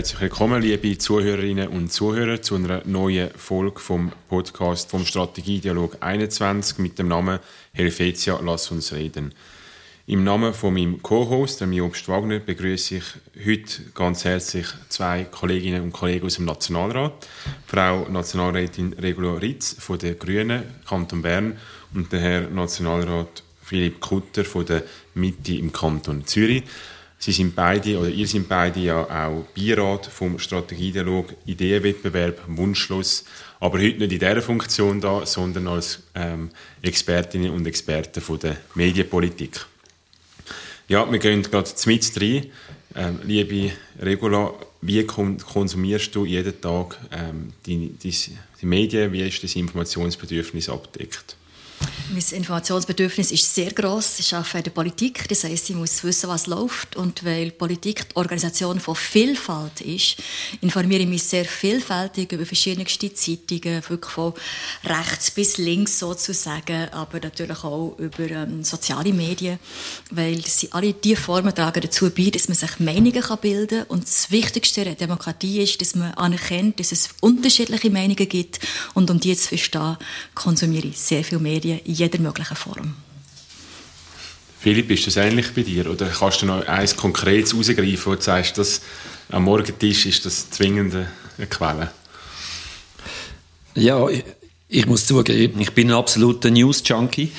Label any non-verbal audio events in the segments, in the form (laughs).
herzlich willkommen, liebe Zuhörerinnen und Zuhörer, zu einer neuen Folge vom Podcast vom Strategiedialog 21 mit dem Namen Helvetia, lass uns reden. Im Namen von meinem Co-Host, dem Jobst Wagner, begrüße ich heute ganz herzlich zwei Kolleginnen und Kollegen aus dem Nationalrat. Frau Nationalrätin Regula Ritz von der Grünen, Kanton Bern und der Herr Nationalrat Philipp Kutter von der Mitte im Kanton Zürich. Sie sind beide, oder ihr sind beide ja auch Beirat vom Strategiedialog Ideenwettbewerb Wunschschluss, aber heute nicht in dieser Funktion da, sondern als ähm, Expertinnen und Experten von der Medienpolitik. Ja, wir gehen gerade mit rein. Ähm, liebe Regula, wie konsumierst du jeden Tag ähm, die, die, die Medien? Wie ist das Informationsbedürfnis abdeckt? Mein Informationsbedürfnis ist sehr groß. Ich arbeite in der Politik, das heißt, ich muss wissen, was läuft. Und weil Politik die Organisation von Vielfalt ist, informiere ich mich sehr vielfältig über verschiedene Zeitungen, wirklich von rechts bis links sozusagen, aber natürlich auch über ähm, soziale Medien, weil sie alle die Formen tragen dazu bei, dass man sich Meinungen kann bilden kann. Und das Wichtigste der Demokratie ist, dass man anerkennt, dass es unterschiedliche Meinungen gibt. Und um die zu verstehen, konsumiere ich sehr viele Medien in jeder möglichen Form. Philipp, ist das ähnlich bei dir? Oder kannst du noch eins Konkretes herausgreifen, wo du sagst, dass am Morgentisch ist das zwingende eine Quelle? Ja, ich, ich muss zugeben, ich bin ein absoluter News-Junkie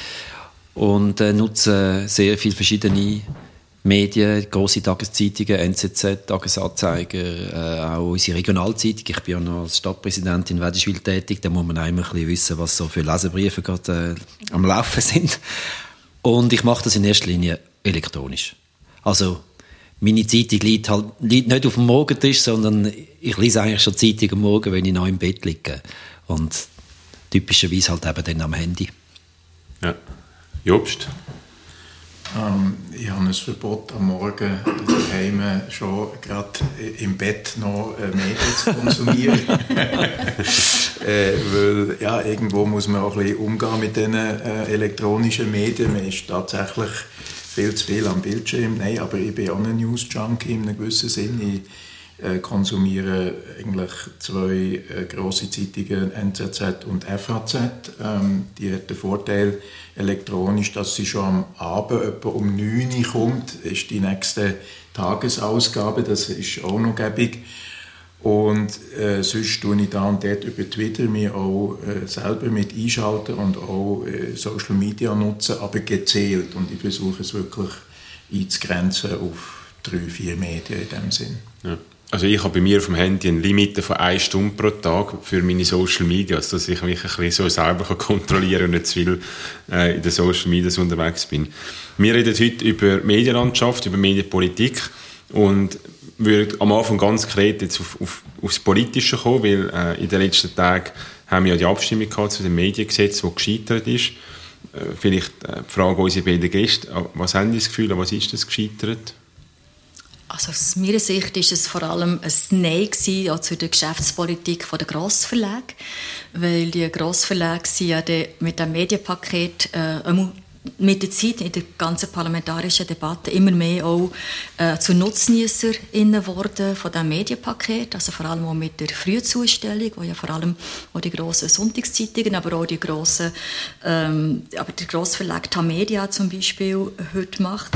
und äh, nutze sehr viele verschiedene Medien, große Tageszeitungen, NZZ, Tagesanzeiger, äh, auch unsere Regionalzeitung. Ich bin ja noch als Stadtpräsident in Wädischwil tätig. Da muss man einmal wissen, was so für Leserbriefe gerade äh, am Laufen (laughs) sind. Und ich mache das in erster Linie elektronisch. Also meine Zeitung liegt halt liegt nicht auf dem Morgentisch, sondern ich lese eigentlich schon Zeitung am Morgen, wenn ich noch im Bett liege. Und typischerweise halt eben dann am Handy. Ja. Jobst? Ähm, ich habe ein Verbot am Morgen daheim schon gerade im Bett noch äh, Medien zu konsumieren. (laughs) äh, weil ja, irgendwo muss man auch ein bisschen umgehen mit diesen äh, elektronischen Medien. Man ist tatsächlich viel zu viel am Bildschirm. Nein, aber ich bin auch ein News-Junkie in einem gewissen Sinn. Ich, äh, konsumiere eigentlich zwei äh, große Zeitungen, NZZ und FAZ. Ähm, die hat den Vorteil elektronisch, dass sie schon am Abend etwa um 9 Uhr kommt, ist die nächste Tagesausgabe, das ist auch noch gäbig. Und äh, sonst tue ich da und dort über Twitter mir auch äh, selber mit einschalten und auch äh, Social Media nutzen, aber gezählt. Und ich versuche es wirklich einzugrenzen auf drei, vier Medien in dem Sinn. Ja. Also ich habe bei mir auf dem Handy eine Limite von einer Stunde pro Tag für meine Social Media, also dass ich mich ein bisschen so selber kontrollieren und nicht zu viel äh, in den Social Media unterwegs bin. Wir reden heute über Medienlandschaft, über Medienpolitik und würde am Anfang ganz konkret jetzt auf, auf, aufs Politische kommen, weil äh, in den letzten Tagen haben wir ja die Abstimmung gehabt zu dem Mediengesetz, das gescheitert ist. Äh, vielleicht äh, die Frage an unsere beiden Gäste, was haben Sie das Gefühl, was ist das gescheitert? Also aus meiner Sicht ist es vor allem ein Nein gewesen, zu der Geschäftspolitik der Grossverlage, weil die Grossverlage sind ja mit dem Medienpaket äh, mit der Zeit in der ganzen parlamentarischen Debatte immer mehr auch äh, zu NutznießerInnen geworden von diesem Medienpaket, also vor allem auch mit der Frühzustellung, wo ja vor allem auch die grossen Sonntagszeitungen, aber auch die grossen, ähm, aber der Grossverlag Tamedia zum Beispiel heute macht.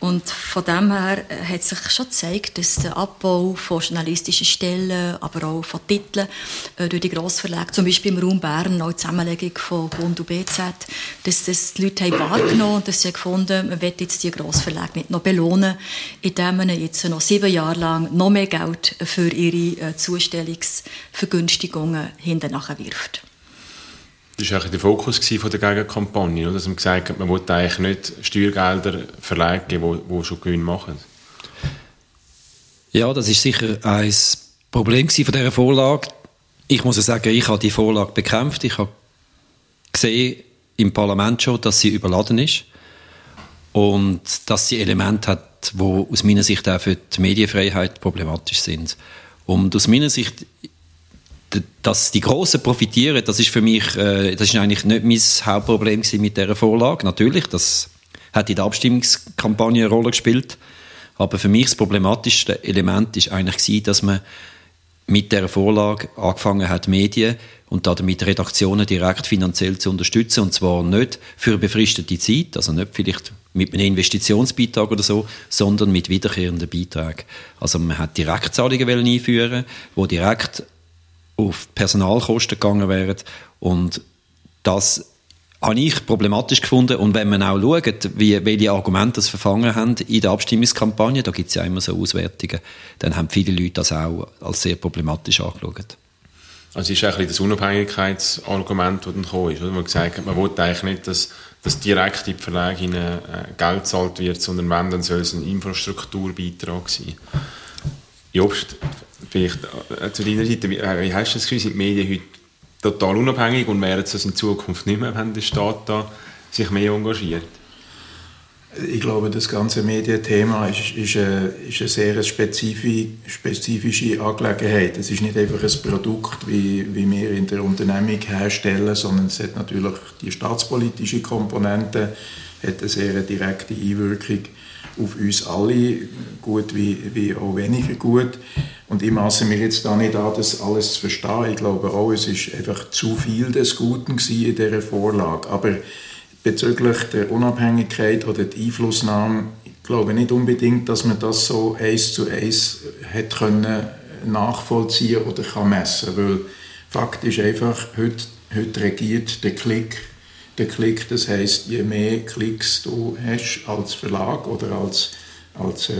Und von dem her äh, hat sich schon gezeigt, dass der Abbau von journalistischen Stellen, aber auch von Titeln äh, durch die Grossverlage, zum Beispiel im Raum Bern, auch die Zusammenlegung von Bund und BZ, dass das die Leute haben wahrgenommen und dass sie gefunden man will jetzt die Grossverlage nicht noch belohnen, indem man jetzt noch sieben Jahre lang noch mehr Geld für ihre äh, Zustellungsvergünstigungen hinten wirft. Das war der Fokus der Gegenkampagne, dass man gesagt hat, man wollte eigentlich nicht Steuergelder verlegen, die, schon Gewinn machen. Ja, das ist sicher ein Problem von dieser Vorlage. Ich muss sagen, ich habe die Vorlage bekämpft. Ich habe gesehen im Parlament schon, dass sie überladen ist und dass sie Elemente hat, die aus meiner Sicht auch für die Medienfreiheit problematisch sind. Und aus meiner Sicht dass die Großen profitieren, das ist für mich, äh, das ist eigentlich nicht mein Hauptproblem mit dieser Vorlage. Natürlich, das hat in der Abstimmungskampagne eine Rolle gespielt. Aber für mich das problematischste Element ist eigentlich gewesen, dass man mit der Vorlage angefangen hat, Medien und damit Redaktionen direkt finanziell zu unterstützen. Und zwar nicht für eine befristete Zeit, also nicht vielleicht mit einem Investitionsbeitrag oder so, sondern mit wiederkehrenden Beiträgen. Also man hat Direktzahlungen einführen wo direkt auf Personalkosten gegangen wären und das habe ich problematisch gefunden. Und wenn man auch schaut, wie, welche Argumente das verfangen haben in der Abstimmungskampagne, da gibt es ja immer so Auswertungen, dann haben viele Leute das auch als sehr problematisch angeschaut. Also ist eigentlich das Unabhängigkeitsargument, das dann gekommen ist. Oder? Man gesagt hat, man will eigentlich nicht, dass, dass direkt in die Verlage äh, Geld gezahlt wird, sondern wenn, dann soll es ein Infrastrukturbeitrag sein. Jobst, vielleicht äh, zu deiner Seite, wie, äh, wie hast du das Gefühl, sind die Medien heute total unabhängig und werden es in Zukunft nicht mehr, wenn der Staat da sich mehr engagiert? Ich glaube, das ganze Medienthema ist, ist, eine, ist eine sehr spezifische Angelegenheit. Es ist nicht einfach ein Produkt, wie, wie wir in der Unternehmung herstellen, sondern es hat natürlich die staatspolitische Komponente, hat eine sehr direkte Einwirkung auf uns alle, gut wie, wie auch weniger gut. Und ich maße mir jetzt da nicht an, das alles zu verstehen. Ich glaube auch, es ist einfach zu viel des Guten in dieser Vorlage. Aber bezüglich der Unabhängigkeit oder der Einflussnahme, ich glaube nicht unbedingt, dass man das so eins zu eins hätte können nachvollziehen oder kann messen, weil Fakt ist einfach, heute, heute regiert der Klick der Klick. Das heißt, je mehr Klicks du hast als Verlag oder als, als äh,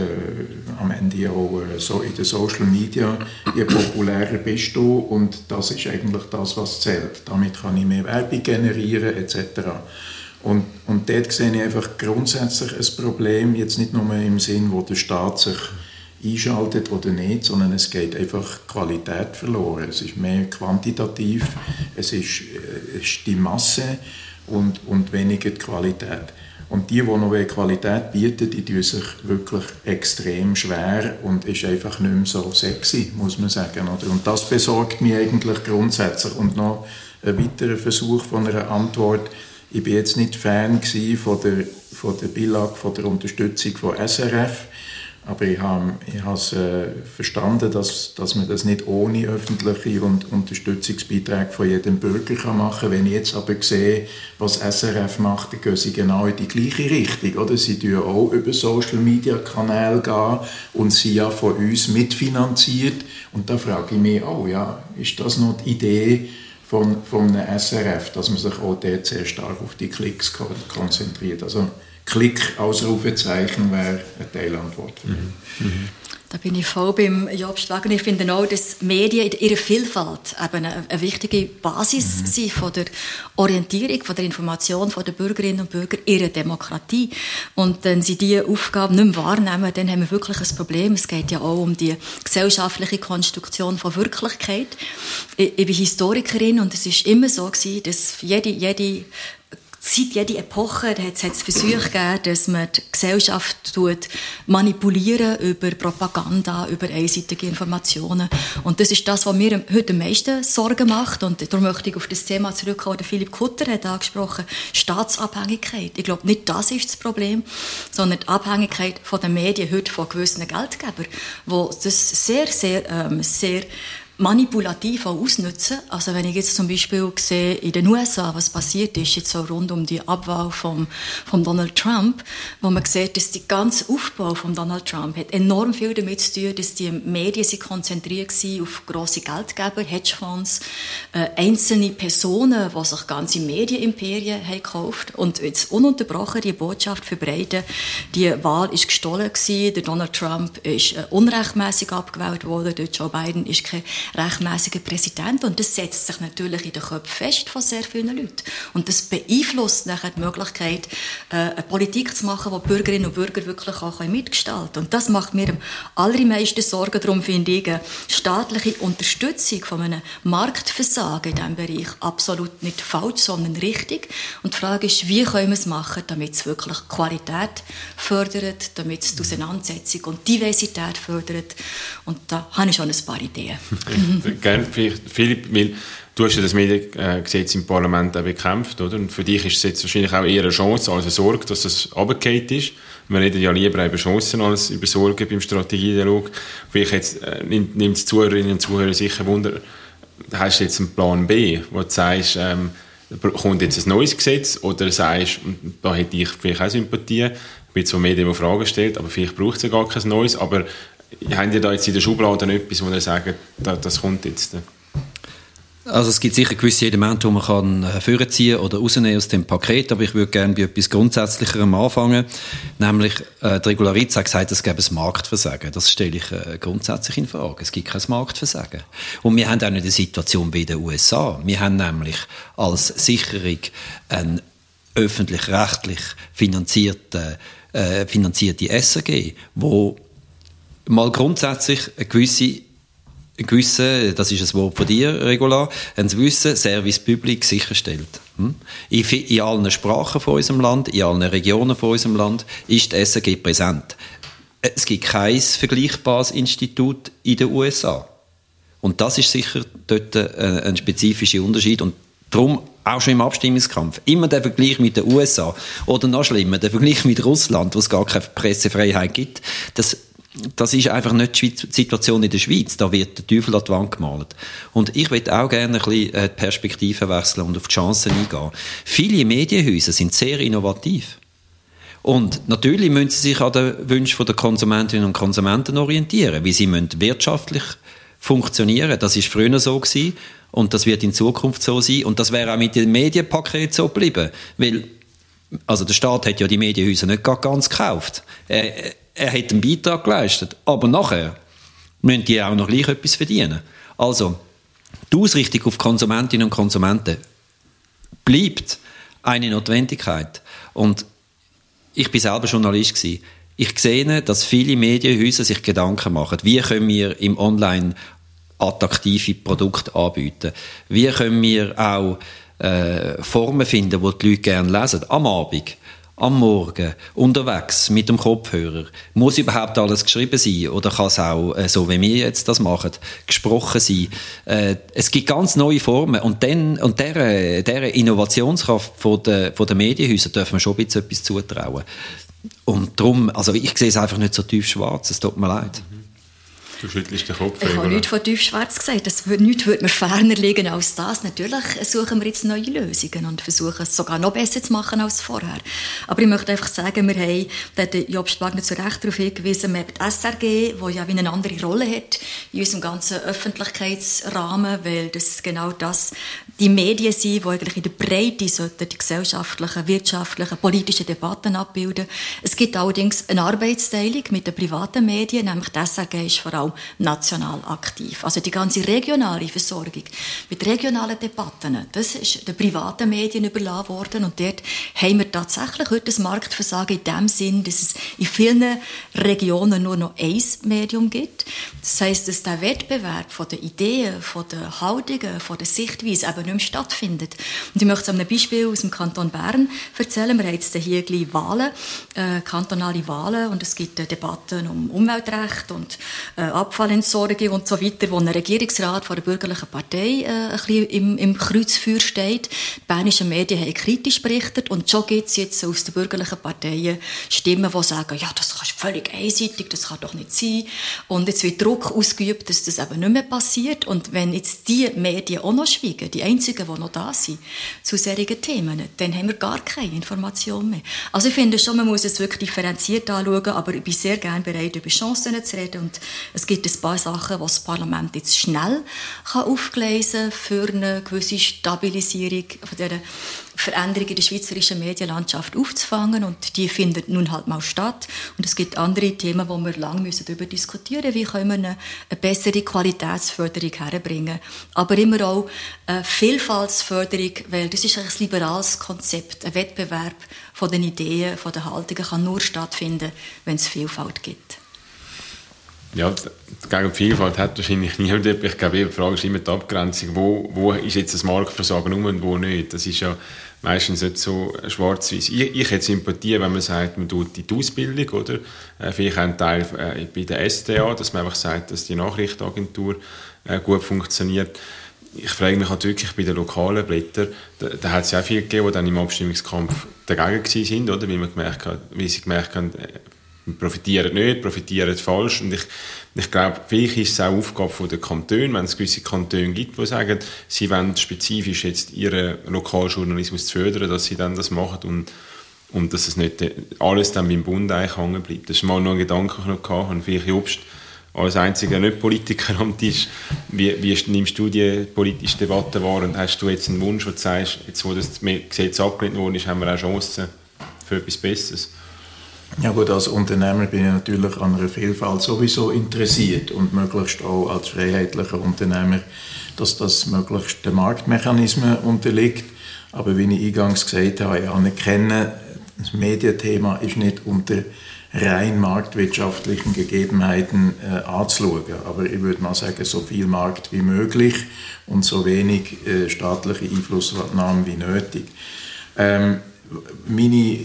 am Ende auch äh, so in den Social Media, je populärer bist du und das ist eigentlich das, was zählt. Damit kann ich mehr Werbung generieren etc. Und, und dort sehe ich einfach grundsätzlich ein Problem, jetzt nicht nur im Sinn, wo der Staat sich einschaltet oder nicht, sondern es geht einfach Qualität verloren. Es ist mehr quantitativ, es ist, äh, es ist die Masse und, und weniger die Qualität. Und die, die noch Qualität bieten, die tun sich wirklich extrem schwer und ist einfach nicht mehr so sexy, muss man sagen. Oder? Und das besorgt mich eigentlich grundsätzlich. Und noch ein weiterer Versuch von einer Antwort. Ich bin jetzt nicht Fan von der, von der Beilage, von der Unterstützung von SRF. Aber ich habe, ich habe es, äh, verstanden, dass, dass man das nicht ohne öffentliche und Unterstützungsbeiträge von jedem Bürger kann machen kann. Wenn ich jetzt aber sehe, was SRF macht, dann gehen sie genau in die gleiche Richtung. Oder? Sie tun auch über Social-Media-Kanäle gehen und sie ja von uns mitfinanziert. Und da frage ich mich auch, ja, ist das noch die Idee von, von einem SRF, dass man sich auch dort sehr stark auf die Klicks konzentriert? Also, Klick, Ausrufezeichen wäre eine Teilantwort. Mhm. Mhm. Da bin ich voll beim Jobst Wagner. Ich finde auch, dass Medien in ihrer Vielfalt eben eine, wichtige Basis mhm. sind von der Orientierung, von der Information der Bürgerinnen und Bürger ihrer Demokratie. Und wenn sie diese Aufgabe nicht mehr wahrnehmen, dann haben wir wirklich ein Problem. Es geht ja auch um die gesellschaftliche Konstruktion von Wirklichkeit. Ich, ich bin Historikerin und es ist immer so gewesen, dass jede, jede seit jeder Epoche hat es Versuche gegeben, dass man die Gesellschaft tut, manipulieren über Propaganda, über einseitige Informationen. Und das ist das, was mir heute am meisten Sorgen macht. Und darum möchte ich auf das Thema zurückkommen, das Philipp Kutter hat angesprochen, Staatsabhängigkeit. Ich glaube, nicht das ist das Problem, sondern die Abhängigkeit von den Medien heute von gewissen Geldgebern, wo das sehr, sehr, ähm, sehr manipulativ auch ausnutzen. Also wenn ich jetzt zum Beispiel sehe in den USA, was passiert ist, jetzt so rund um die Abwahl von, von Donald Trump, wo man sieht, dass der ganze Aufbau von Donald Trump hat enorm viel damit zu tun, dass die Medien sich konzentriert waren auf grosse Geldgeber, Hedgefonds, äh, einzelne Personen, die sich ganze Medienimperien haben gekauft und jetzt ununterbrochen die Botschaft verbreiten, die Wahl ist gestohlen gewesen, der Donald Trump ist äh, unrechtmäßig abgewählt worden, der Joe Biden ist kein rechtmäßiger Präsident. Und das setzt sich natürlich in den Köpfen fest von sehr vielen Leuten. Und das beeinflusst nachher die Möglichkeit, äh, eine Politik zu machen, die Bürgerinnen und Bürger wirklich auch mitgestalten können. Und das macht mir am allermeisten Sorgen. Darum finde ich eine staatliche Unterstützung von einem Marktversagen in diesem Bereich absolut nicht falsch, sondern richtig. Und die Frage ist, wie können wir es machen, damit es wirklich Qualität fördert, damit es die Auseinandersetzung und Diversität fördert. Und da habe ich schon ein paar Ideen. (laughs) Gerne, Philipp, weil du hast ja das Mediengesetz im Parlament auch bekämpft, oder? Und für dich ist es jetzt wahrscheinlich auch eher eine Chance als eine Sorge, dass das runtergefallen ist. Wir reden ja lieber über Chancen als über Sorgen beim Strategiedialog. Vielleicht jetzt, äh, nimmt, nimmt die Zuhörerinnen und Zuhörer sicher Wunder, hast du jetzt einen Plan B, wo du sagst, ähm, kommt jetzt ein neues Gesetz oder sagst, da hätte ich vielleicht auch Sympathie, ich bin zwar mehr, Fragen stellt, aber vielleicht braucht es ja gar kein neues, aber haben ihr da jetzt in der Schublade etwas, wo ihr sagt, das kommt jetzt? Also es gibt sicher gewisse Elemente, die man kann hervorziehen oder rausnehmen aus dem Paket, aber ich würde gerne bei etwas Grundsätzlicherem anfangen, nämlich äh, die Regularität hat gesagt, es gäbe ein Marktversagen. Das stelle ich äh, grundsätzlich in Frage. Es gibt kein Marktversagen. Und wir haben auch nicht eine Situation wie in den USA. Wir haben nämlich als Sicherung einen öffentlich-rechtlich finanzierte, äh, finanzierte SRG, wo mal grundsätzlich eine gewisse gewissen, das ist ein Wort von dir, Regular, ein gewissen Service Public sicherstellt. Hm? In, allen Sprachen von unserem Land, in allen Regionen von unserem Land ist die SRG präsent. Es gibt kein vergleichbares Institut in den USA. Und das ist sicher dort ein, äh, ein spezifischer Unterschied. Und darum auch schon im Abstimmungskampf. Immer der Vergleich mit den USA. Oder noch schlimmer, der Vergleich mit Russland, wo es gar keine Pressefreiheit gibt. Das das ist einfach nicht die Situation in der Schweiz. Da wird der Teufel an die Wand gemalt. Und ich würde auch gerne ein bisschen äh, die Perspektive wechseln und auf die Chancen eingehen. Viele Medienhäuser sind sehr innovativ. Und natürlich müssen sie sich an den Wünschen der Konsumentinnen und Konsumenten orientieren, wie sie müssen wirtschaftlich funktionieren. Das ist früher so gewesen und das wird in Zukunft so sein und das wäre auch mit dem Medienpaket so geblieben, weil also der Staat hat ja die Medienhäuser nicht ganz gekauft. Er, er hat einen Beitrag geleistet, aber nachher müssen die auch noch gleich etwas verdienen. Also, die Ausrichtung auf Konsumentinnen und Konsumenten bleibt eine Notwendigkeit. Und ich bin selber Journalist gewesen. Ich sehe, dass viele Medienhäuser sich Gedanken machen, wie können wir im Online attraktive Produkte anbieten? Wie können wir auch äh, Formen finden, die die Leute gerne lesen, am Abend? Am Morgen, unterwegs, mit dem Kopfhörer. Muss überhaupt alles geschrieben sein? Oder kann es auch, äh, so wie wir jetzt das machen, gesprochen sein? Äh, es gibt ganz neue Formen. Und, dann, und dieser, dieser Innovationskraft von der, von der Medienhäuser dürfen wir schon etwas zutrauen. Und darum, also ich sehe es einfach nicht so tief schwarz, es tut mir leid. Mhm. Du schüttelst den Kopf. Ich habe nichts von tiefschwarz gesagt. Das würde, nichts würde mir ferner liegen als das. Natürlich suchen wir jetzt neue Lösungen und versuchen es sogar noch besser zu machen als vorher. Aber ich möchte einfach sagen, wir haben, da hat Job Wagner zu Recht darauf hingewiesen, wir haben die SRG, die ja wie eine andere Rolle hat in unserem ganzen Öffentlichkeitsrahmen, weil das genau das die Medien sind, die eigentlich in der Breite sollten die gesellschaftlichen, wirtschaftlichen, politischen Debatten abbilden. Es gibt allerdings eine Arbeitsteilung mit den privaten Medien, nämlich die SRG ist vor allem auch national aktiv. Also die ganze regionale Versorgung mit regionalen Debatten, das ist den privaten Medien überlassen worden und dort haben wir tatsächlich heute ein Marktversagen in dem Sinn, dass es in vielen Regionen nur noch ein Medium gibt. Das heißt, dass der Wettbewerb von den Ideen, von den Haltungen, von der Sichtweise eben nicht mehr stattfindet. Und ich möchte einem Beispiel aus dem Kanton Bern erzählen. Wir haben jetzt hier gleich Wahlen, äh, kantonale Wahlen und es gibt äh, Debatten um Umweltrecht und äh, Abfallentsorgung und so weiter, wo ein Regierungsrat von der bürgerlichen Partei äh, ein bisschen im, im Kreuzfeuer steht. Die bernischen Medien haben kritisch berichtet und schon gibt es jetzt aus den bürgerlichen Parteien Stimmen, die sagen, ja, das ist völlig einseitig, das kann doch nicht sein. Und jetzt wird Druck ausgeübt, dass das eben nicht mehr passiert. Und wenn jetzt die Medien auch noch schweigen, die einzigen, die noch da sind, zu solchen Themen, dann haben wir gar keine Information mehr. Also ich finde schon, man muss es wirklich differenziert anschauen, aber ich bin sehr gerne bereit, über Chancen zu reden und es gibt ein paar Sachen, die das Parlament jetzt schnell kann aufgleisen kann für eine gewisse Stabilisierung von dieser Veränderung in der schweizerischen Medienlandschaft aufzufangen und die findet nun halt mal statt. Und es gibt andere Themen, wo wir lange müssen darüber diskutieren müssen, wie können wir eine, eine bessere Qualitätsförderung herbringen. Aber immer auch eine Vielfaltsförderung, weil das ist ein liberales Konzept. Ein Wettbewerb von den Ideen, von den Haltungen kann nur stattfinden, wenn es Vielfalt gibt. Ja, gegen Vielfalt hat wahrscheinlich niemand. Ich glaube, die Frage ist immer die Abgrenzung. Wo, wo ist jetzt das Marktversagen um und wo nicht? Das ist ja meistens nicht so schwarz-weiß. Ich, ich hätte Sympathie, wenn man sagt, man tut die Ausbildung, oder? Äh, vielleicht ein Teil äh, bei der SDA, dass man einfach sagt, dass die Nachrichtenagentur äh, gut funktioniert. Ich frage mich halt wirklich bei den lokalen Blättern, da, da hat es ja auch viele gegeben, die dann im Abstimmungskampf dagegen sind, oder? Weil, man gemerkt hat, weil sie gemerkt haben, profitieren nicht, profitieren falsch. Und ich, ich glaube, vielleicht ist es auch Aufgabe der Kantone, wenn es gewisse Kantone gibt, die sagen, sie wollen spezifisch jetzt ihren Lokaljournalismus zu fördern, dass sie dann das machen und, und dass es nicht alles dann beim Bund eigentlich hängen bleibt. Das ist mal noch ein Gedanke, den ich noch hatte. Und vielleicht Jobst als einziger Nicht-Politiker am Tisch, wie, wie nimmst du die politische Debatte wahr und hast du jetzt einen Wunsch, wo du sagst, jetzt wo das Gesetz abgelehnt worden ist, haben wir auch Chancen für etwas Besseres? Ja gut, als Unternehmer bin ich natürlich an einer Vielfalt sowieso interessiert und möglichst auch als freiheitlicher Unternehmer, dass das möglichst den Marktmechanismen unterliegt. Aber wie ich eingangs gesagt habe, ich anerkenne, das Medienthema ist nicht unter rein marktwirtschaftlichen Gegebenheiten äh, anzuschauen. Aber ich würde mal sagen, so viel Markt wie möglich und so wenig äh, staatliche Einflussnahme wie nötig. Ähm, meine,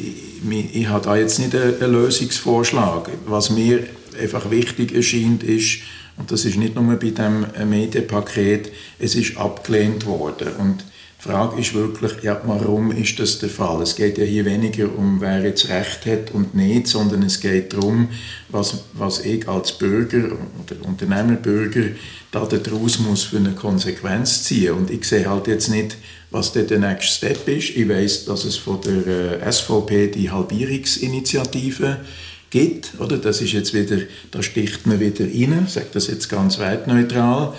ich habe da jetzt nicht einen Lösungsvorschlag. Was mir einfach wichtig erscheint, ist, und das ist nicht nur bei dem Medienpaket, es ist abgelehnt worden. Und die Frage ist wirklich, ja, warum ist das der Fall? Es geht ja hier weniger um, wer jetzt Recht hat und nicht, sondern es geht darum, was, was ich als Bürger oder Unternehmerbürger da daraus muss für eine Konsequenz ziehen. Und ich sehe halt jetzt nicht, was der, nächste Step ist. Ich weiß, dass es von der äh, SVP die Halbierungsinitiative gibt. Oder? Das ist jetzt wieder, da sticht man wieder rein, sage das jetzt ganz wertneutral.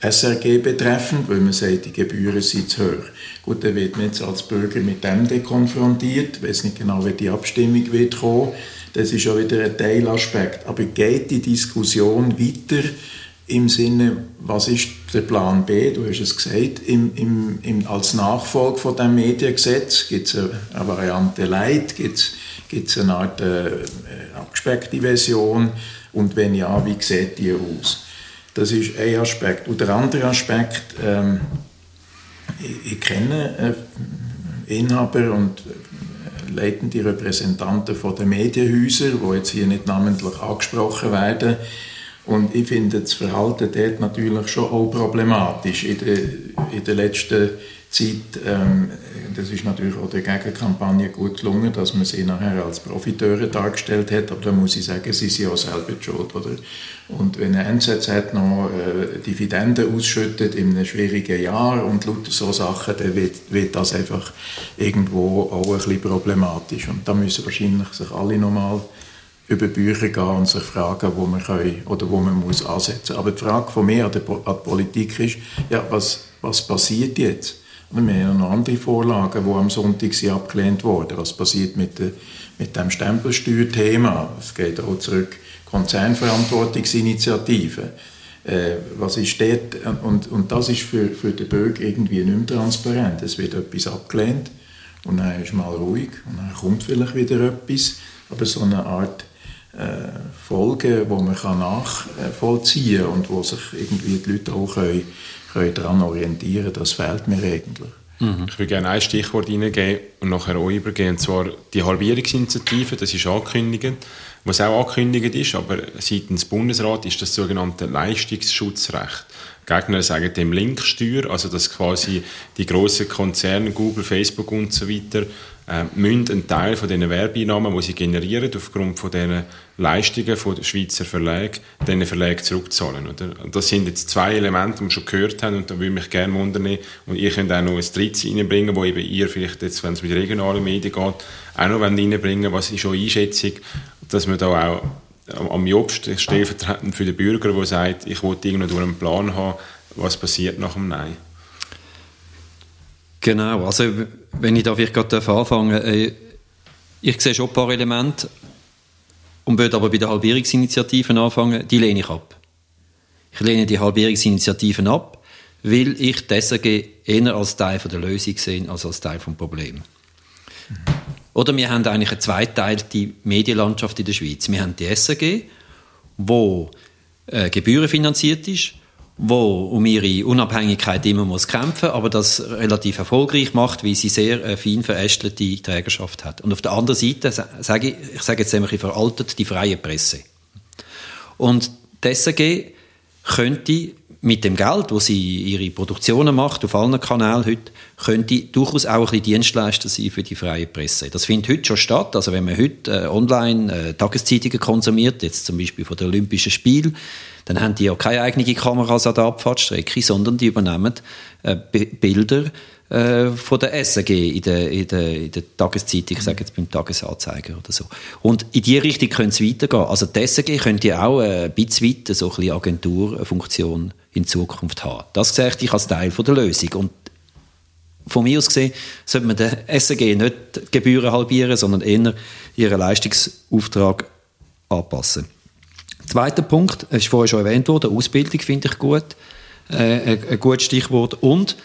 SRG betreffend, weil man sagt, die Gebühren sind zu hoch. Gut, dann wird man jetzt als Bürger mit dem konfrontiert. Weiß nicht genau, wie die Abstimmung wird kommen. Das ist schon wieder ein Teilaspekt. Aber geht die Diskussion weiter im Sinne, was ist der Plan B? Du hast es gesagt, im, im, im, als Nachfolge von dem Mediengesetz gibt es eine, Variante Light, gibt es eine Art äh, abgespeckte Version und wenn ja, wie sieht die aus? Das ist ein Aspekt. Und der andere Aspekt, ähm, ich, ich, kenne äh, Inhaber und leitende Repräsentanten von den Medienhäusern, die jetzt hier nicht namentlich angesprochen werden, und ich finde das Verhalten dort natürlich schon auch problematisch. In der, in der letzten Zeit, ähm, das ist natürlich auch der Gegenkampagne gut gelungen, dass man sie nachher als Profiteure dargestellt hat, aber da muss ich sagen, sie sind ja selber schuld. Oder? Und wenn ein NZZ noch äh, Dividenden ausschüttet in einem schwierigen Jahr und lauter so Sachen, dann wird, wird das einfach irgendwo auch ein bisschen problematisch. Und da müssen wahrscheinlich sich alle nochmal über Bücher gehen und sich fragen, wo man können oder wo man muss ansetzen. Aber die Frage von mir an die, Politik ist, ja, was, was passiert jetzt? wir haben ja noch andere Vorlagen, die am Sonntag sind abgelehnt wurden. Was passiert mit, der, mit dem Stempelsteuerthema? Es geht auch zurück Konzernverantwortungsinitiative. Äh, was ist dort? Und, und das ist für, für den Bürger irgendwie nicht mehr transparent. Es wird etwas abgelehnt und dann ist mal ruhig und dann kommt vielleicht wieder etwas. Aber so eine Art Folgen, die man kann nachvollziehen kann und wo sich irgendwie die Leute auch können, können daran orientieren können, das fehlt mir eigentlich. Mhm. Ich würde gerne ein Stichwort hineingeben und nachher auch übergehen, und zwar die Halbierungsinitiative, das ist angekündigt. Was auch angekündigt ist, aber seitens Bundesrat, ist das sogenannte Leistungsschutzrecht. Gegner sagen dem Linksteuer, also dass quasi die großen Konzerne, Google, Facebook und so weiter, äh, müssen einen Teil von diesen Werbeeinnahmen, die sie generieren, aufgrund von diesen Leistungen von Schweizer Verlagen, diesen Verlagen zurückzahlen. Oder? Das sind jetzt zwei Elemente, die wir schon gehört haben, und da würde mich gerne wundern, und ihr könnt auch noch ein drittes reinbringen, wo eben ihr vielleicht jetzt, wenn es mit regionalen Medien geht, auch noch reinbringen was ist eure Einschätzung, dass wir da auch am Jobst stellvertretend für den Bürger, der sagt, ich will irgendwo einen Plan haben, was passiert nach dem Nein. Genau, also wenn ich da vielleicht gerade anfangen äh, ich sehe schon ein paar Elemente und würde aber bei der Halbierungsinitiativen anfangen, die lehne ich ab. Ich lehne die Halbierungsinitiativen ab, weil ich die SAG eher als Teil der Lösung sehe, als als Teil des Problems. Mhm. Oder wir haben eigentlich eine zweiteilige Medienlandschaft in der Schweiz. Wir haben die SAG, wo äh, gebührenfinanziert ist, wo um ihre Unabhängigkeit immer muss kämpfen, aber das relativ erfolgreich macht, weil sie sehr äh, fein verästelte Trägerschaft hat. Und auf der anderen Seite sage ich, ich sage jetzt einmal veraltet, die freie Presse. Und die SAG könnte mit dem Geld, wo sie ihre Produktionen macht, auf allen Kanälen heute, könnte durchaus auch ein bisschen Dienstleister sein für die freie Presse. Das findet heute schon statt. Also wenn man heute äh, online äh, Tageszeitungen konsumiert, jetzt zum Beispiel von den Olympischen Spielen, dann haben die ja keine eigenen Kameras an der Abfahrtstrecke, sondern die übernehmen äh, Bilder äh, von der SAG in der, in der, in der Tageszeitung, ich sage jetzt beim Tagesanzeiger oder so. Und in die Richtung könnte es weitergehen. Also die SAG könnte auch äh, ein bisschen weiter so ein bisschen Agenturfunktion in Zukunft haben. Das sehe ich als Teil der Lösung. Und von mir aus gesehen sollte man der SAG nicht die Gebühren halbieren, sondern eher ihren Leistungsauftrag anpassen. Zweiter Punkt, es ist vorher schon erwähnt worden, Ausbildung finde ich gut, äh, ein gutes Stichwort. Und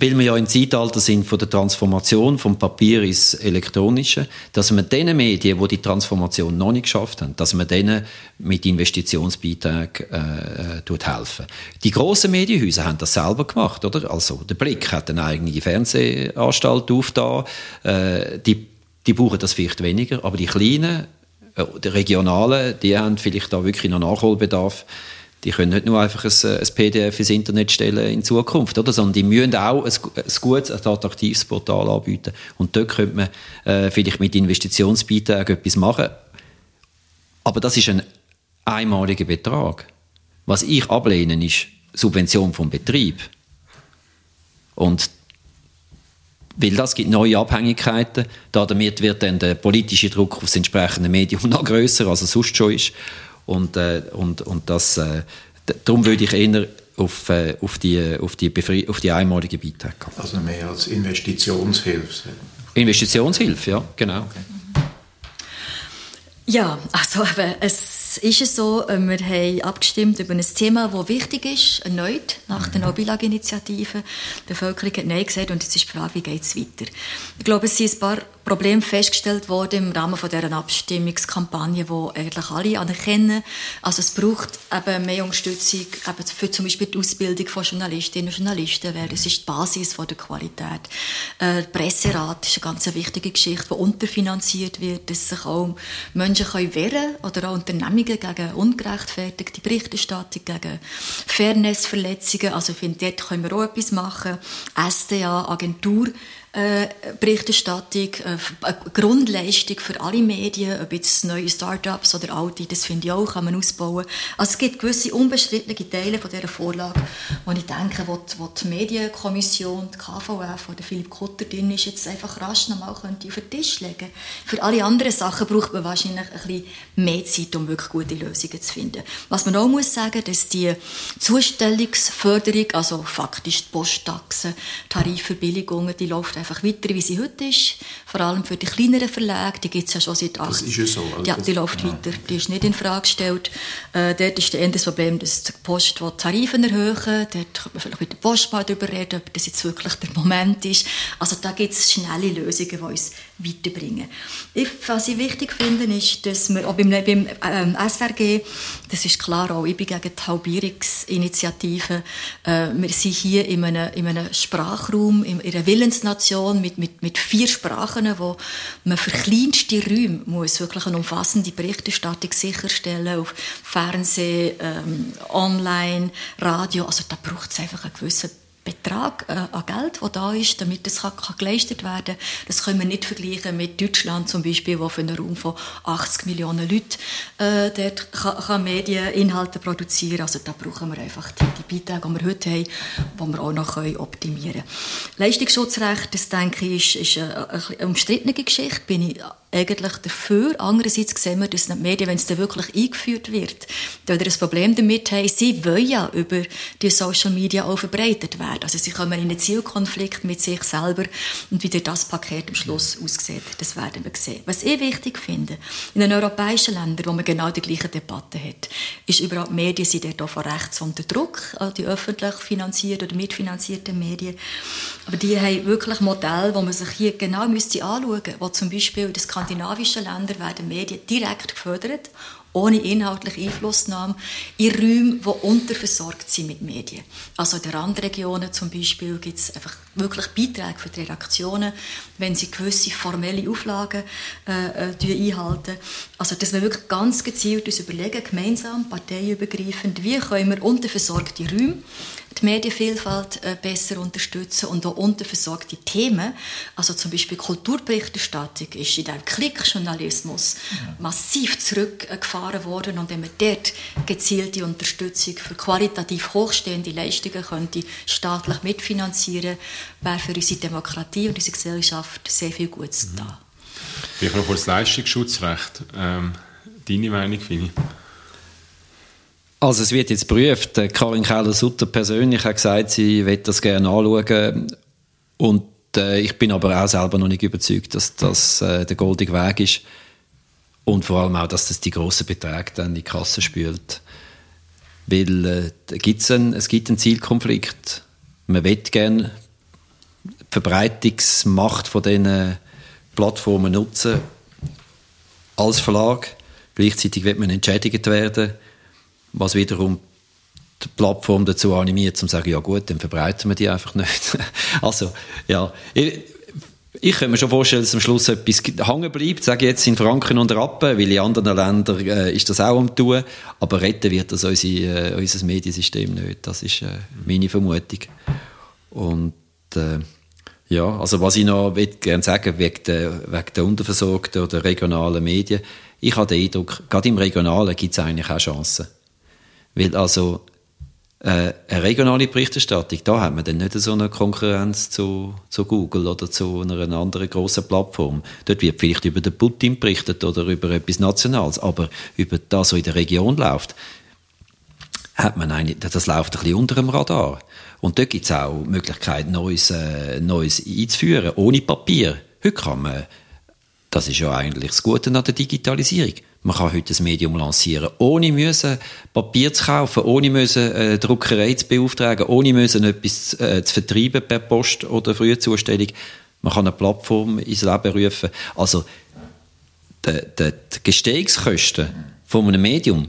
weil wir ja im Zeitalter sind von der Transformation vom Papier ins Elektronische, dass man den Medien, die die Transformation noch nicht geschafft haben, dass man denen mit Investitionsbeiträgen äh, tut helfen. Die grossen Medienhäuser haben das selber gemacht, oder? Also der Blick hat eine eigene Fernsehanstalt aufgetan, äh, die, die brauchen das vielleicht weniger, aber die kleinen, äh, die regionalen, die haben vielleicht da wirklich noch Nachholbedarf die können nicht nur einfach ein, ein PDF ins Internet stellen in Zukunft, oder? sondern die müssen auch ein, ein gutes, ein attraktives Portal anbieten. Und dort könnte man äh, vielleicht mit Investitionsbeiträgen etwas machen. Aber das ist ein einmaliger Betrag. Was ich ablehne, ist Subvention vom Betrieb. Und weil das gibt neue Abhängigkeiten. Damit wird dann der politische Druck auf das entsprechende Medium (laughs) noch größer, als er sonst schon ist. Und, äh, und, und das, äh, darum würde ich eher auf, äh, auf, die, auf, die Befri auf die einmalige Beiträge gehen. Also mehr als Investitionshilfe? Investitionshilfe, ja, genau. Okay. Ja, also eben, es ist so, äh, wir haben abgestimmt über ein Thema, das wichtig ist, erneut, nach der mhm. No-Bilag-Initiative. Die Bevölkerung hat Nein gesagt und jetzt ist die Frage, wie geht es weiter. Ich glaube, es sind ein paar Problem festgestellt wurde im Rahmen von dieser Abstimmungskampagne, die eigentlich alle anerkennen. Also es braucht eben mehr Unterstützung eben für zum Beispiel die Ausbildung von Journalistinnen und Journalisten, weil das ist die Basis von der Qualität. Äh, der Presserat ist eine ganz wichtige Geschichte, die unterfinanziert wird, dass sich auch Menschen können wehren oder auch Unternehmungen gegen ungerechtfertigte Berichterstattung, gegen Fairnessverletzungen. Also ich finde, dort können wir auch etwas machen. SDA, Agentur, Berichterstattung, äh, eine Grundleistung für alle Medien, ob jetzt neue Startups oder alte, das finde ich auch, kann man ausbauen. Also es gibt gewisse unbestrittene Teile von dieser Vorlage, wo ich denke, wo die, wo die Medienkommission, die KVF oder Philipp Kutter drin ist, jetzt einfach rasch nochmal könnte auf den Tisch legen. Für alle anderen Sachen braucht man wahrscheinlich ein bisschen mehr Zeit, um wirklich gute Lösungen zu finden. Was man auch muss sagen, dass die Zustellungsförderung, also faktisch die Posttaxen, Tarifverbilligungen, die läuft einfach weiter, wie sie heute ist. Vor allem für die kleineren Verlage, die gibt es ja schon seit 80 Das ist ja so. Also ja, die läuft ja. weiter. Die ist nicht in Frage gestellt. Äh, dort ist das Problem, dass die Post die Tarife erhöhen Dort könnte man vielleicht mit der Post mal darüber reden, ob das jetzt wirklich der Moment ist. Also da gibt es schnelle Lösungen, die uns weiterbringen. Ich, was ich wichtig finde, ist, dass wir auch beim, beim ähm, SRG, das ist klar auch, ich bin gegen die Halbierungsinitiative, äh, wir sind hier in einem, in einem Sprachraum, in, in einer Willensnation mit, mit, mit vier Sprachen, wo man für kleinste Räume muss wirklich eine umfassende Berichterstattung sicherstellen auf Fernsehen, ähm, Online, Radio, also da braucht es einfach einen gewissen Betrag äh, an Geld, der da ist, damit das kann, kann geleistet werden kann. Das können wir nicht vergleichen mit Deutschland zum Beispiel, wo für einen Raum von 80 Millionen Leuten äh, dort kann, kann Medieninhalte produzieren. Also da brauchen wir einfach die, die Beiträge, die wir heute haben, die wir auch noch können optimieren können. Leistungsschutzrecht, das denke ich, ist, ist eine, eine umstrittene Geschichte. Bin ich eigentlich dafür. Andererseits sehen wir, dass die Medien, wenn es dann wirklich eingeführt wird, da wieder ein Problem damit haben, sie wollen ja über die Social Media auch verbreitet werden. Also sie kommen in einen Zielkonflikt mit sich selber und wie das Paket am Schluss aussieht, das werden wir sehen. Was ich wichtig finde, in den europäischen Ländern, wo man genau die gleiche Debatte hat, ist überall, die Medien sind dort auch von rechts unter Druck, die öffentlich finanzierten oder mitfinanzierten Medien. Aber die haben wirklich Modelle, wo man sich hier genau müsste anschauen müsste, wo zum Beispiel das skandinavischen Ländern werden Medien direkt gefördert ohne inhaltliche Einflussnahme, in Räumen, die unterversorgt sind mit Medien. Also in den Randregionen zum Beispiel gibt es einfach wirklich Beiträge für die Redaktionen, wenn sie gewisse formelle Auflagen äh, äh, einhalten. Also dass wir wirklich ganz gezielt uns überlegen, gemeinsam, parteiübergreifend, wie können wir unterversorgte Räume die Medienvielfalt äh, besser unterstützen und auch unterversorgte Themen. Also zum Beispiel Kulturberichterstattung ist in diesem Klickjournalismus ja. massiv zurückgefahren worden und wenn man dort gezielte Unterstützung für qualitativ hochstehende Leistungen könnte staatlich mitfinanzieren, wäre für unsere Demokratie und unsere Gesellschaft sehr viel Gutes mhm. da. Vielleicht noch das Leistungsschutzrecht. Ähm, deine Meinung, Fini? Also es wird jetzt geprüft. Äh, Karin Keller-Sutter persönlich hat gesagt, sie wird das gerne anschauen. Und äh, ich bin aber auch selber noch nicht überzeugt, dass das äh, der goldige Weg ist. Und vor allem auch, dass das die grossen Beträge dann in die Kasse spült. Weil äh, gibt's ein, es gibt einen Zielkonflikt. Man will gerne die Verbreitungsmacht von diesen Plattformen nutzen als Verlag. Gleichzeitig wird man entschädigt werden was wiederum die Plattform dazu animiert, zu sagen, ja gut, dann verbreiten wir die einfach nicht. (laughs) also, ja, ich, ich kann mir schon vorstellen, dass am Schluss etwas hängen bleibt, sage ich jetzt in Franken und Rappen, weil in anderen Ländern äh, ist das auch am tun, aber retten wird das unsere, äh, unser Mediensystem nicht. Das ist äh, meine Vermutung. Und äh, ja, also was ich noch gerne sagen wegen der, wegen der unterversorgten oder regionalen Medien, ich habe den Eindruck, gerade im Regionalen gibt es eigentlich auch Chancen. Weil also äh, eine regionale Berichterstattung, da hat man dann nicht so eine Konkurrenz zu, zu Google oder zu einer anderen grossen Plattform. Dort wird vielleicht über den Putin berichtet oder über etwas Nationales, aber über das, was in der Region läuft, hat man eigentlich, das läuft ein bisschen unter dem Radar. Und dort gibt es auch die Möglichkeit, Neues, äh, Neues einzuführen, ohne Papier. Heute kann man, das ist ja eigentlich das Gute an der Digitalisierung, man kann heute ein Medium lancieren, ohne müssen Papier zu kaufen, ohne müssen äh, Druckerei zu beauftragen, ohne müssen etwas äh, zu vertreiben per Post oder Frühzustellung. Man kann eine Plattform ins Leben rufen. Also, die, die, die Gestehungskosten von einem Medium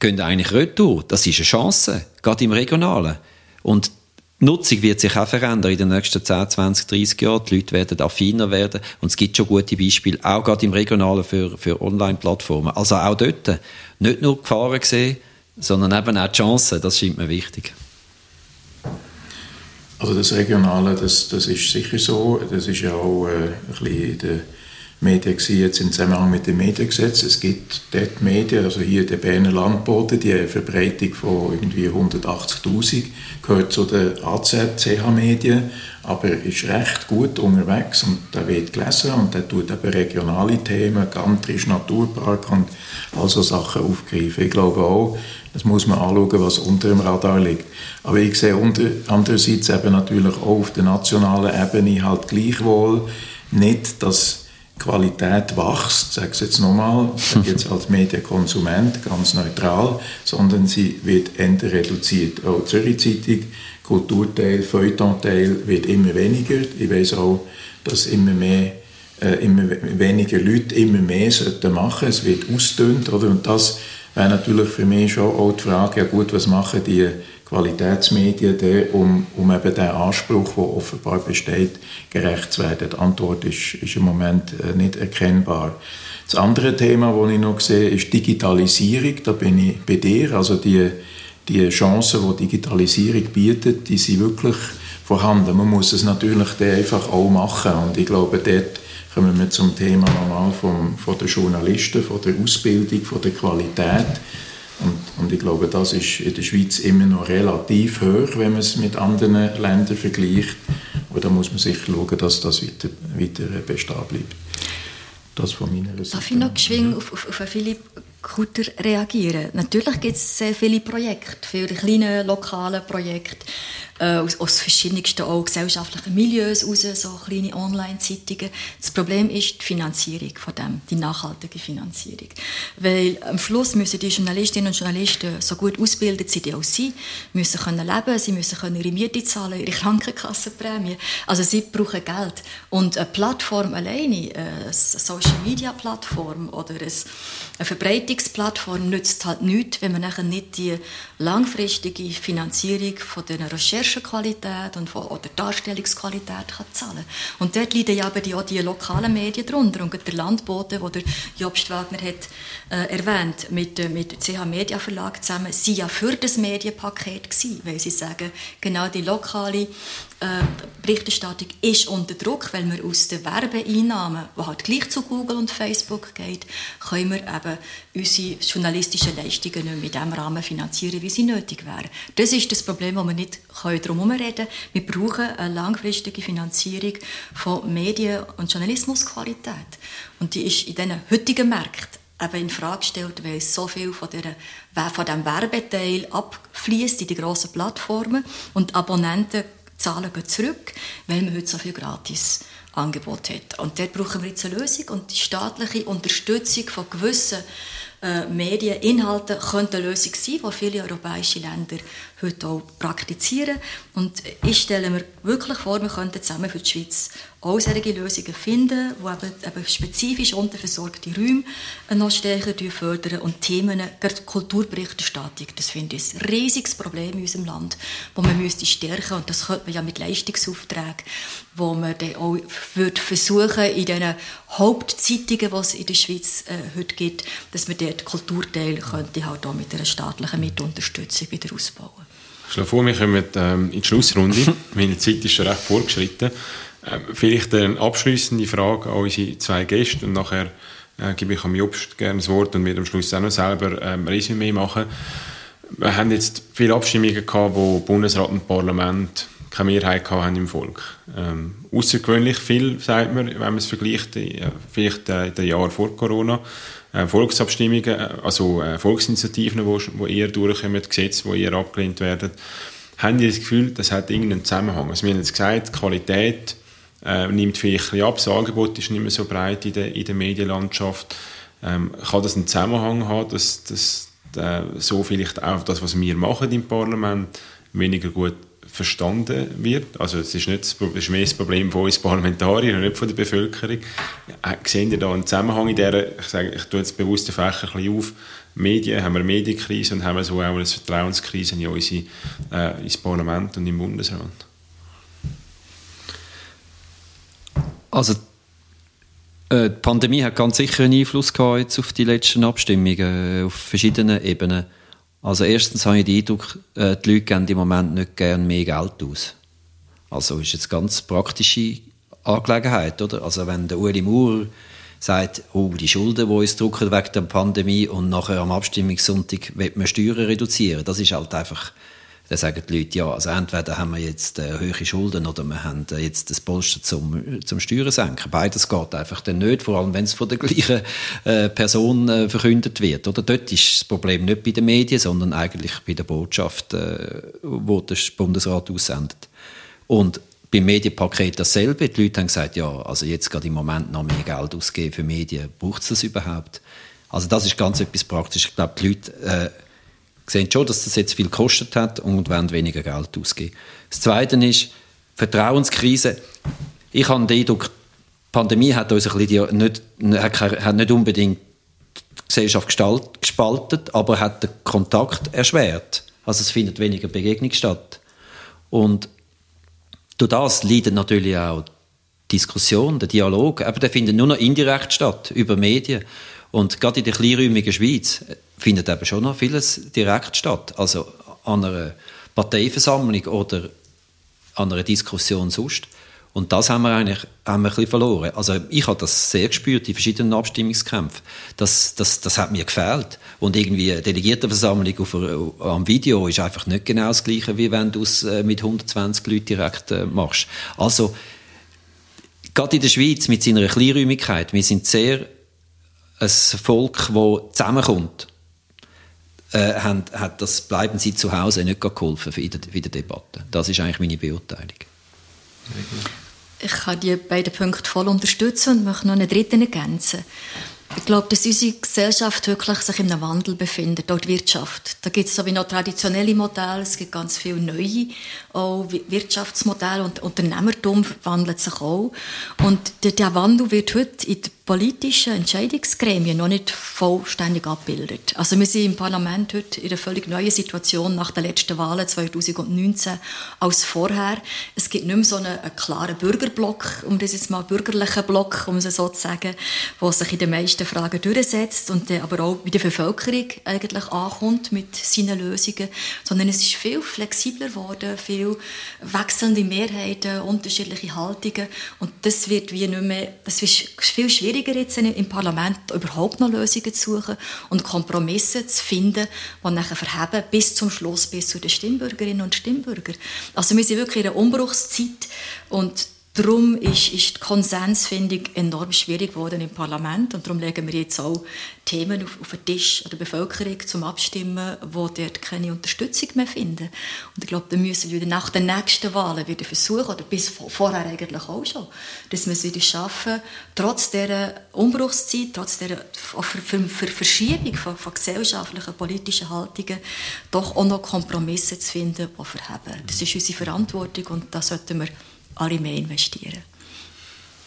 gehen eigentlich retour. Das ist eine Chance, gerade im Regionalen. Und die Nutzung wird sich auch verändern in den nächsten 10, 20, 30 Jahren. Die Leute werden affiner werden. Und es gibt schon gute Beispiele, auch gerade im Regionalen für, für Online-Plattformen. Also auch dort nicht nur Gefahren sehen, sondern eben auch Chancen. Das scheint mir wichtig. Also das Regionale, das, das ist sicher so. Das ist ja auch äh, ein bisschen der Medien jetzt im Zusammenhang mit dem Mediengesetz. Es gibt dort Medien, also hier der Berner Landboden, die eine Verbreitung von irgendwie 180'000, gehört zu den AZ-CH-Medien, aber ist recht gut unterwegs und der wird gelesen und der tut eben regionale Themen, Gantrisch, Naturpark und all so Sachen aufgreifen. Ich glaube auch, das muss man anschauen, was unter dem Radar liegt. Aber ich sehe unter, andererseits eben natürlich auch auf der nationalen Ebene halt gleichwohl nicht, dass Qualität wächst, sage ich jetzt nochmal, jetzt als Medienkonsument ganz neutral, sondern sie wird eher reduziert. Auch die Zürich Zeitung, Kulturteil, Feuilletonteil wird immer weniger. Ich weiß auch, dass immer mehr äh, immer weniger Leute immer mehr sollten machen. Es wird ausdünnt, oder? Und das wäre natürlich für mich schon auch die Frage, ja gut, was machen die Qualitätsmedien, der, um, um eben den Anspruch, der offenbar besteht, gerecht zu werden. Die Antwort ist, ist im Moment äh, nicht erkennbar. Das andere Thema, das ich noch sehe, ist Digitalisierung. Da bin ich bei dir. Also die, die Chancen, die Digitalisierung bietet, die sind wirklich vorhanden. Man muss es natürlich einfach auch machen. Und ich glaube, dort kommen wir zum Thema nochmal vom, von den Journalisten, von der Ausbildung, von der Qualität. Und, und, ich glaube, das ist in der Schweiz immer noch relativ hoch, wenn man es mit anderen Ländern vergleicht. Aber da muss man sicher schauen, dass das weiter, weiter bestehen bleibt. Das von meiner Seite. Darf ich noch geschwind auf, auf, auf Philipp Kutter reagieren? Natürlich gibt es sehr viele Projekte, viele kleine lokale Projekte äh, aus, aus verschiedensten auch gesellschaftlichen Milieus raus, so kleine Online-Zeitungen. Das Problem ist die Finanzierung von dem, die nachhaltige Finanzierung. Weil am Schluss müssen die Journalistinnen und Journalisten so gut ausgebildet sie auch sein, müssen können leben, sie müssen können ihre Miete zahlen, ihre Krankenkassenprämie. Also sie brauchen Geld. Und eine Plattform alleine, eine Social-Media-Plattform oder eine Verbreitung Bildungsplattform nützt halt nichts, wenn man nachher nicht die langfristige Finanzierung von der Recherchequalität und von, oder Darstellungsqualität kann zahlen Und dort leiden ja eben auch die lokalen Medien drunter. Und der Landbote, den Jobst Wagner hat, äh, erwähnt, mit, äh, mit CH Media Verlag zusammen, sie ja für das Medienpaket gewesen, weil sie sagen, genau die lokale äh, Berichterstattung ist unter Druck, weil wir aus den Werbeeinnahmen, die halt gleich zu Google und Facebook geht, können wir eben unsere journalistischen Leistungen nicht in dem Rahmen finanzieren, wie sie nötig wären. Das ist das Problem, wo wir nicht darum herum reden Wir brauchen eine langfristige Finanzierung von Medien- und Journalismusqualität. Und die ist in diesen heutigen Märkten eben in Frage gestellt, weil so viel von, der, von dem Werbeteil abfließt in die grossen Plattformen und Abonnenten Zahlen gehen zurück, weil man heute so viel gratis Angebot hat. Und dort brauchen wir jetzt eine Lösung und die staatliche Unterstützung von gewissen äh, Medieninhalten könnte eine Lösung sein, die viele europäische Länder heute auch praktizieren. Und ich stelle mir wirklich vor, wir könnten zusammen für die Schweiz auch solche Lösungen finden, die eben, eben spezifisch unterversorgte Räume noch stärker fördern und Themen, gerade Kulturberichterstattung, das finde ich ein riesiges Problem in unserem Land, wo man müsste stärken und das könnte man ja mit Leistungsaufträgen, wo man dann auch würde versuchen in diesen Hauptzeitungen, die es in der Schweiz äh, heute gibt, dass man dort Kulturteil könnte halt auch mit einer staatlichen Mitunterstützung wieder ausbauen. Ich schlage vor, wir kommen ähm, in die Schlussrunde. (laughs) Meine Zeit ist schon recht vorgeschritten. Ähm, vielleicht eine abschließende Frage an unsere zwei Gäste und nachher äh, gebe ich am Jobst gerne das Wort und werde am Schluss auch noch selber ähm, Resümee machen. Wir haben jetzt viele Abstimmungen gehabt, wo Bundesrat und Parlament keine Mehrheit haben im Volk. Ähm, außergewöhnlich viel, sagt man, wenn man es vergleicht, äh, vielleicht äh, in den Jahren vor Corona. Äh, Volksabstimmungen, äh, also äh, Volksinitiativen, wo, wo eher durchkommen, Gesetze, die eher abgelehnt werden. Haben die das Gefühl, das hat irgendeinen Zusammenhang? Also wir haben jetzt gesagt, Qualität äh, nimmt vielleicht ein ab, das Angebot ist nicht mehr so breit in der, in der Medienlandschaft. Ähm, kann das einen Zusammenhang haben, dass, dass äh, so vielleicht auch das, was wir machen im Parlament, weniger gut verstanden wird. Also es ist, nicht das, es ist mehr das Problem von uns Parlamentariern und nicht von der Bevölkerung. Äh, sehen Sie da einen Zusammenhang in dieser, ich sage, ich tue jetzt bewusst den Fächer ein auf, Medien, haben wir eine Medienkrise und haben wir so auch eine Vertrauenskrise in unsere, äh, ins Parlament und im Bundesrat? Also äh, die Pandemie hat ganz sicher einen Einfluss gehabt jetzt auf die letzten Abstimmungen, äh, auf verschiedenen Ebenen. Also erstens habe ich den Eindruck, äh, die Leute geben im Moment nicht gerne mehr Geld aus. Also ist jetzt ganz praktische Angelegenheit, oder? Also wenn der Uli Maurer sagt, oh, die Schulden, die uns drucken wegen der Pandemie und nachher am Abstimmungssonntag wird man Steuern reduzieren, das ist halt einfach dann sagen die Leute, ja, also entweder haben wir jetzt äh, hohe Schulden oder wir haben äh, jetzt das Polster zum, zum Steuern senken. Beides geht einfach dann nicht, vor allem wenn es von der gleichen äh, Person äh, verkündet wird. Oder? Dort ist das Problem nicht bei den Medien, sondern eigentlich bei der Botschaft, äh, wo der Bundesrat aussendet. Und beim Medienpaket dasselbe. Die Leute haben gesagt, ja, also jetzt gerade im Moment noch mehr Geld ausgeben für Medien. Braucht es das überhaupt? Also das ist ganz etwas praktisch. Ich glaube, die Leute äh, sehen schon, dass das jetzt viel gekostet hat und wollen weniger Geld ausgeben. Das Zweite ist Vertrauenskrise. Ich habe den Eindruck, die Pandemie hat uns ein bisschen nicht, hat nicht unbedingt die Gesellschaft gespalten, aber hat den Kontakt erschwert. Also es findet weniger Begegnung statt. Und durch das leidet natürlich auch Diskussion, der Dialog, aber der findet nur noch indirekt statt, über Medien. Und gerade in der kleinräumigen Schweiz findet eben schon noch vieles direkt statt. Also an einer Parteiversammlung oder an einer Diskussion sonst. Und das haben wir eigentlich haben wir ein bisschen verloren. Also ich habe das sehr gespürt, die verschiedenen Abstimmungskämpfe. Das, das, das hat mir gefehlt. Und irgendwie eine Delegiertenversammlung auf, am Video ist einfach nicht genau das Gleiche, wie wenn du es äh, mit 120 Leuten direkt äh, machst. Also, gerade in der Schweiz mit seiner Kleinräumigkeit, wir sind sehr ein Volk, das zusammenkommt äh, hat, hat das Bleiben Sie zu Hause nicht geholfen für der, für die Debatte. Das ist eigentlich meine Beurteilung. Ich kann die beiden Punkte voll unterstützen und möchte noch einen dritten ergänzen. Ich glaube, dass unsere Gesellschaft wirklich sich in einem Wandel befindet, auch die Wirtschaft. Da gibt es so wie noch traditionelle Modelle, es gibt ganz viele neue auch Wirtschaftsmodelle und Unternehmertum wandelt sich auch. Und der, der Wandel wird heute in der politischen Entscheidungsgremien noch nicht vollständig abbildet. Also wir sind im Parlament heute in einer völlig neuen Situation nach den letzten Wahlen 2019 als vorher. Es gibt nicht mehr so einen, einen klaren Bürgerblock, um das jetzt mal bürgerlichen Block, um es so zu sagen, der sich in den meisten Fragen durchsetzt und der aber auch bei der Bevölkerung eigentlich ankommt mit seinen Lösungen, sondern es ist viel flexibler geworden, viel wechselnde Mehrheiten, unterschiedliche Haltungen und das wird wie nicht mehr, das ist viel schwieriger schwieriger jetzt im Parlament überhaupt noch Lösungen zu suchen und Kompromisse zu finden, die nachher verheben bis zum Schluss, bis zu den Stimmbürgerinnen und Stimmbürgern. Also wir sind wirklich in einer Umbruchszeit und Darum ist, ist die Konsensfindung enorm schwierig geworden im Parlament und darum legen wir jetzt auch Themen auf, auf den Tisch der Bevölkerung zum Abstimmen, wo dort keine Unterstützung mehr finden. Und ich glaube, da müssen wir nach den nächsten Wahlen wieder versuchen, oder bis vorher eigentlich auch schon, dass wir es wieder schaffen, trotz dieser Umbruchszeit, trotz dieser Verschiebung von, von, gesellschaftlichen, politischen Haltungen, doch auch noch Kompromisse zu finden, die verheben. Das ist unsere Verantwortung und da sollten wir alle mehr investieren.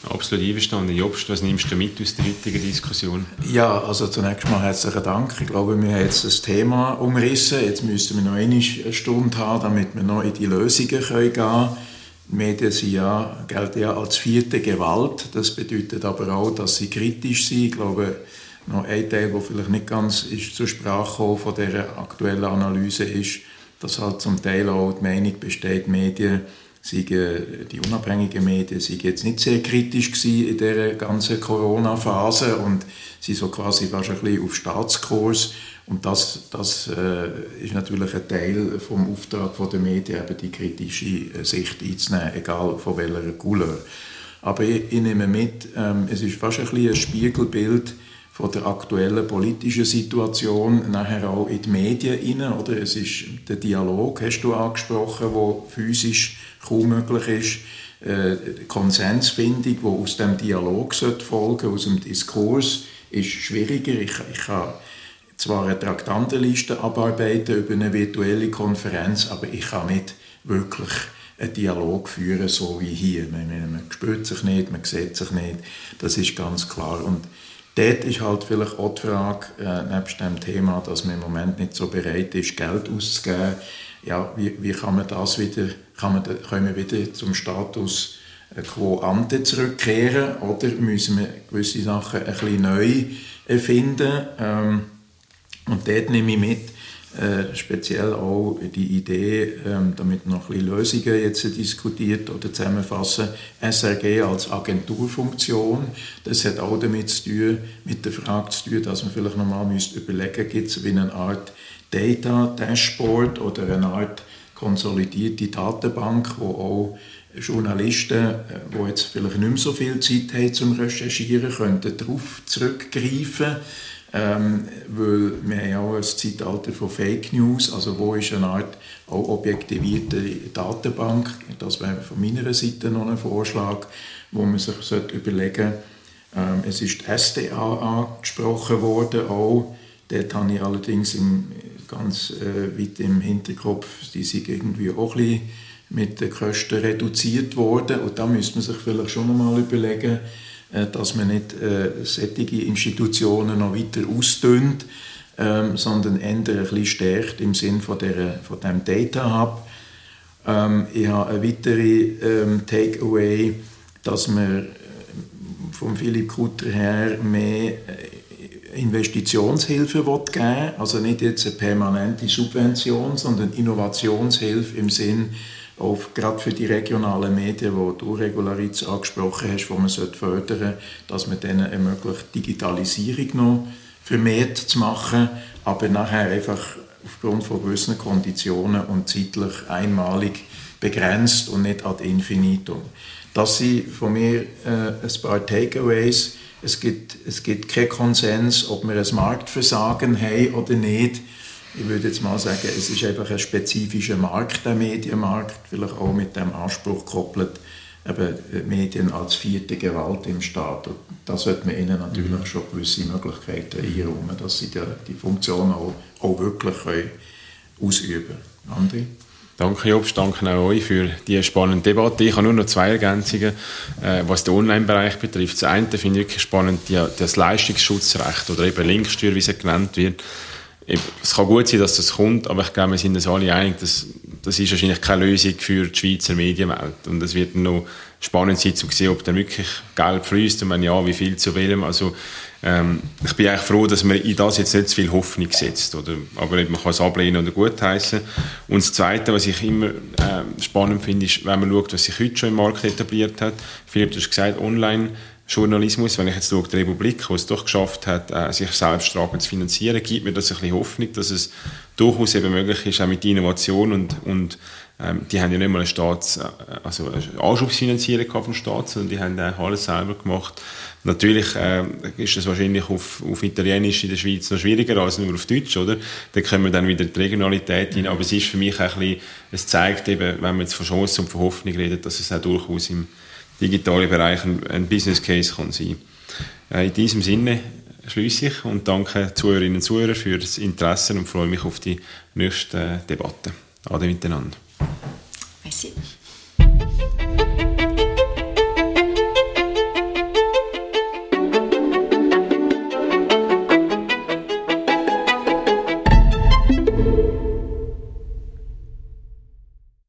Absolut einverstanden. Jobst, was nimmst du mit aus der heutigen Diskussion? Ja, also zunächst mal herzlichen Dank. Ich glaube, wir haben jetzt das Thema umrissen. Jetzt müssten wir noch eine Stunde haben, damit wir noch in die Lösungen gehen können. Die Medien sind ja, gelten ja als vierte Gewalt. Das bedeutet aber auch, dass sie kritisch sind. Ich glaube, noch ein Teil, der vielleicht nicht ganz ist zur Sprache gekommen von dieser aktuellen Analyse ist, dass halt zum Teil auch die Meinung besteht, Medien die unabhängigen Medien sind jetzt nicht sehr kritisch in der ganzen Corona-Phase und sie so quasi fast ein bisschen auf Staatskurs und das, das äh, ist natürlich ein Teil vom Auftrag der Medien, eben die kritische äh, Sicht einzunehmen, egal von welcher Couleur. Aber ich, ich nehme mit, ähm, es ist fast ein, bisschen ein Spiegelbild von der aktuellen politischen Situation nachher auch in die Medien rein, oder? Es ist der Dialog, hast du angesprochen, wo physisch kaum möglich ist, äh, Konsensfindung, die aus dem Dialog folgen aus dem Diskurs, ist schwieriger. Ich, ich kann zwar eine Traktantenliste abarbeiten über eine virtuelle Konferenz, aber ich kann nicht wirklich einen Dialog führen, so wie hier. Man, man spürt sich nicht, man sieht sich nicht, das ist ganz klar. Und dort ist halt vielleicht auch die Frage, äh, nebst dem Thema, dass man im Moment nicht so bereit ist, Geld auszugeben, ja, wie, wie kann man das wieder, kann man, können wir wieder zum Status äh, quo ante zurückkehren oder müssen wir gewisse Sachen ein bisschen neu erfinden? Ähm, und dort nehme ich mit, äh, speziell auch die Idee, ähm, damit noch ein bisschen Lösungen jetzt diskutiert oder zusammenfassen, SRG als Agenturfunktion, das hat auch damit zu tun, mit der Frage zu tun, dass man vielleicht nochmal überlegen gibt es wie eine Art Data Dashboard oder eine Art konsolidierte Datenbank, wo auch Journalisten, die äh, jetzt vielleicht nicht mehr so viel Zeit haben zum Recherchieren, könnten darauf zurückgreifen ähm, weil wir haben ja auch ein Zeitalter von Fake News, also wo ist eine Art auch objektivierte Datenbank, das wäre von meiner Seite noch ein Vorschlag, wo man sich überlegen sollte. Ähm, es ist die SDA angesprochen worden, auch. Dort habe ich allerdings im, ganz äh, weit im Hinterkopf, die sind irgendwie auch ein bisschen mit den Kosten reduziert worden. Und da müsste man sich vielleicht schon einmal überlegen, dass man nicht äh, solche Institutionen noch weiter ausdünnt, ähm, sondern eher ein bisschen stärkt im Sinn von, der, von dem Data Hub. Ähm, ich habe eine weitere ähm, Takeaway, dass man äh, von Philipp Kutter her mehr äh, Investitionshilfe geben will. Also nicht jetzt eine permanente Subvention, sondern Innovationshilfe im Sinn, auf, gerade für die regionalen Medien, die du Regularitz angesprochen hast, wo man fördern sollte, dass man denen ermöglicht, Digitalisierung noch vermehrt zu machen, aber nachher einfach aufgrund von gewissen Konditionen und zeitlich einmalig begrenzt und nicht ad infinitum. Das sind von mir äh, ein paar Takeaways es gibt, es gibt keinen Konsens, ob wir ein Marktversagen haben oder nicht. Ich würde jetzt mal sagen, es ist einfach ein spezifischer Markt, der Medienmarkt, vielleicht auch mit dem Anspruch gekoppelt, eben Medien als vierte Gewalt im Staat. Und da sollte man ihnen natürlich mhm. schon gewisse Möglichkeiten einräumen, dass sie die, die Funktion auch, auch wirklich können ausüben können. André? Danke, Jobst. Danke auch euch für die spannende Debatte. Ich habe nur noch zwei Ergänzungen, äh, was den Online-Bereich betrifft. Das eine finde ich wirklich spannend, die, das Leistungsschutzrecht oder eben Linksteuer, wie es genannt wird. Es kann gut sein, dass das kommt, aber ich glaube, wir sind uns alle einig, dass das ist wahrscheinlich keine Lösung für die Schweizer Medienwelt. Und es wird noch spannend sein, zu sehen, ob da wirklich Geld fließt und wenn ja, wie viel zu welchem. Also, ähm, ich bin eigentlich froh, dass man in das jetzt nicht zu viel Hoffnung setzt. Oder? Aber man kann es ablehnen oder gutheißen. Und das Zweite, was ich immer äh, spannend finde, ist, wenn man schaut, was sich heute schon im Markt etabliert hat. Philipp, du hast gesagt, online Journalismus, wenn ich jetzt schaue, die Republik, die es doch geschafft hat, äh, sich selbst zu finanzieren, gibt mir das ein bisschen Hoffnung, dass es durchaus eben möglich ist, auch mit Innovation und, und ähm, die haben ja nicht mal eine Staats, äh, also eine Anschubsfinanzierung vom Staat, sondern die haben auch alles selber gemacht. Natürlich äh, ist das wahrscheinlich auf, auf Italienisch in der Schweiz noch schwieriger als nur auf Deutsch, oder? Da kommen wir dann wieder die Regionalität hin, aber es ist für mich auch ein bisschen, es zeigt eben, wenn man jetzt von Chancen und von Hoffnung redet, dass es auch durchaus im digitale Bereich ein Business Case kann sein kann. In diesem Sinne schließe ich und danke Zuhörerinnen und Zuhörern für das Interesse und freue mich auf die nächste Debatte. Ade miteinander. Merci.